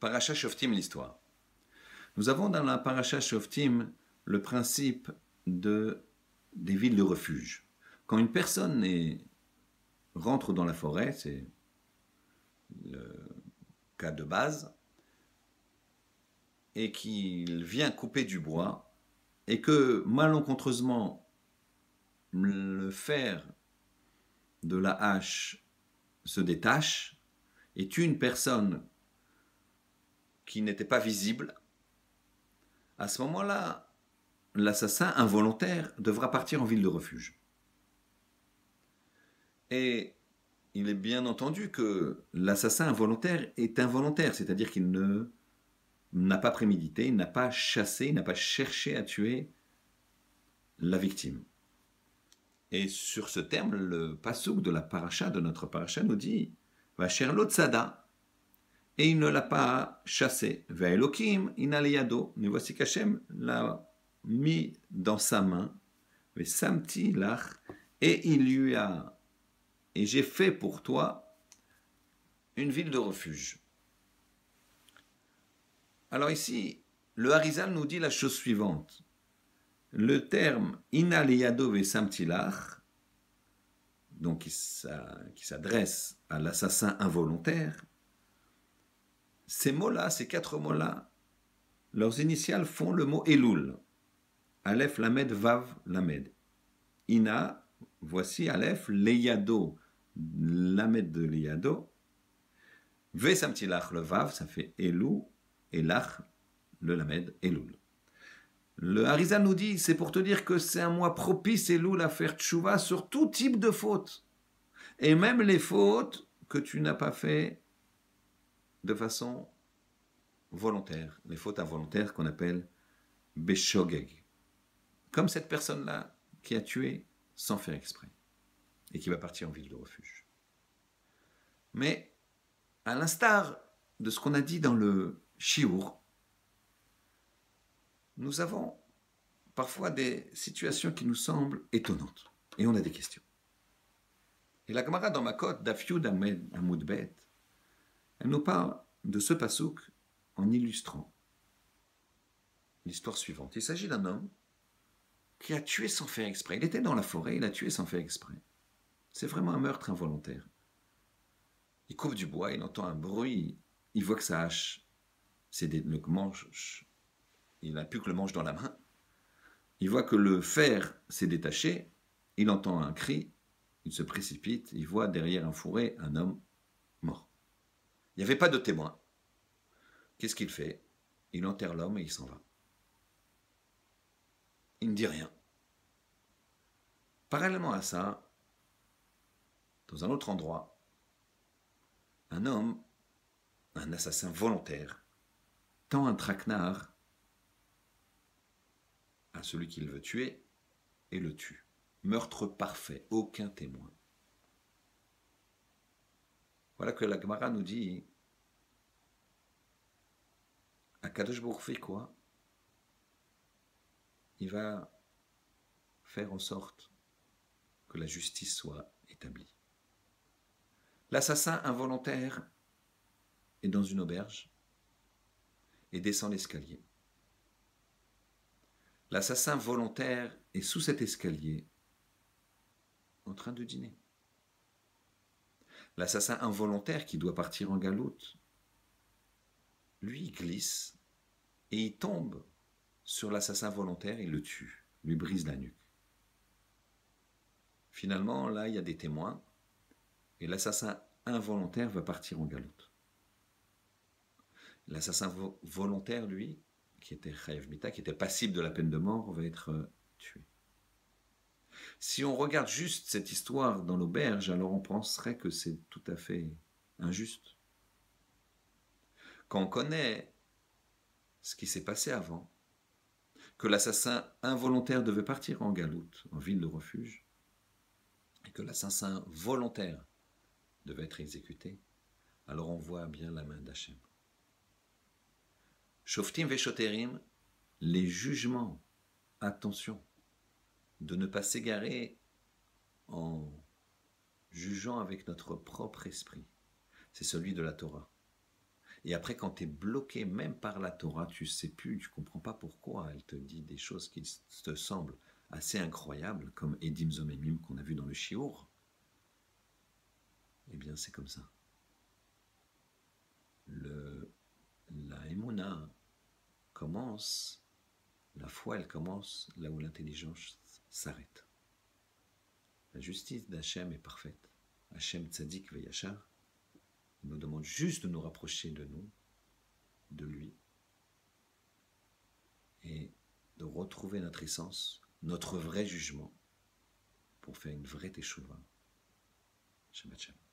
Paracha Shoftim, l'histoire. Nous avons dans la Paracha Shoftim le principe de, des villes de refuge. Quand une personne rentre dans la forêt, c'est le cas de base, et qu'il vient couper du bois, et que malencontreusement le fer de la hache se détache et tue une personne qui n'était pas visible, à ce moment-là, l'assassin involontaire devra partir en ville de refuge. Et il est bien entendu que l'assassin involontaire est involontaire, c'est-à-dire qu'il n'a pas prémédité, il n'a pas chassé, n'a pas cherché à tuer la victime. Et sur ce terme, le pasouk de la paracha, de notre paracha, nous dit Va cher l'otsada. Et il ne l'a pas chassé. Va Elohim, inaliyado. Mais voici qu'Hachem l'a mis dans sa main. lach. Et il lui a. Et j'ai fait pour toi une ville de refuge. Alors ici, le Harizal nous dit la chose suivante le terme inaliado vesamtilach, donc qui s'adresse à l'assassin involontaire, ces mots-là, ces quatre mots-là, leurs initiales font le mot Elul. Aleph, Lamed, Vav, Lamed. Ina, voici Aleph, Leyado, Lamed de Leyado. Vesamtilach, le Vav, ça fait Elou, et Lach, le Lamed, Elul. Le Harizal nous dit, c'est pour te dire que c'est un mois propice, et à faire tchouva sur tout type de fautes. Et même les fautes que tu n'as pas fait de façon volontaire. Les fautes involontaires qu'on appelle beshogeg. Comme cette personne-là qui a tué sans faire exprès. Et qui va partir en ville de refuge. Mais, à l'instar de ce qu'on a dit dans le Chiour, nous avons parfois des situations qui nous semblent étonnantes. Et on a des questions. Et la Gemara dans ma côte, Dafyud Bet, elle nous parle de ce pasouk en illustrant l'histoire suivante. Il s'agit d'un homme qui a tué sans faire exprès. Il était dans la forêt, il a tué sans faire exprès. C'est vraiment un meurtre involontaire. Il coupe du bois, il entend un bruit, il voit que sa hache, c'est le manche il n'a plus que le manche dans la main. Il voit que le fer s'est détaché, il entend un cri, il se précipite, il voit derrière un fourré un homme. Il n'y avait pas de témoin. Qu'est-ce qu'il fait? Il enterre l'homme et il s'en va. Il ne dit rien. Parallèlement à ça, dans un autre endroit, un homme, un assassin volontaire, tend un traquenard à celui qu'il veut tuer et le tue. Meurtre parfait, aucun témoin. Voilà que la Gemara nous dit Akadosh fait quoi? Il va faire en sorte que la justice soit établie. L'assassin involontaire est dans une auberge et descend l'escalier. L'assassin volontaire est sous cet escalier en train de dîner. L'assassin involontaire qui doit partir en galoute, lui il glisse et il tombe sur l'assassin volontaire et le tue, lui brise la nuque. Finalement, là, il y a des témoins et l'assassin involontaire va partir en galoute. L'assassin volontaire, lui, qui était Chayev Mita, qui était passible de la peine de mort, va être euh, tué. Si on regarde juste cette histoire dans l'auberge, alors on penserait que c'est tout à fait injuste. Quand on connaît ce qui s'est passé avant, que l'assassin involontaire devait partir en galoute, en ville de refuge, et que l'assassin volontaire devait être exécuté, alors on voit bien la main d'Hachem. Shoftim Veshoterim, les jugements, attention, de ne pas s'égarer en jugeant avec notre propre esprit. C'est celui de la Torah. Et après, quand tu es bloqué même par la Torah, tu sais plus, tu comprends pas pourquoi elle te dit des choses qui te semblent assez incroyables, comme Edim Zomemim qu'on a vu dans le Chiour. Eh bien, c'est comme ça. La Emona commence, la foi, elle commence là où l'intelligence s'arrête. La justice d'Hachem est parfaite. Hachem Tzadik Veyachar, nous demande juste de nous rapprocher de nous, de lui, et de retrouver notre essence, notre vrai jugement, pour faire une vraie teshuva. Shabbat.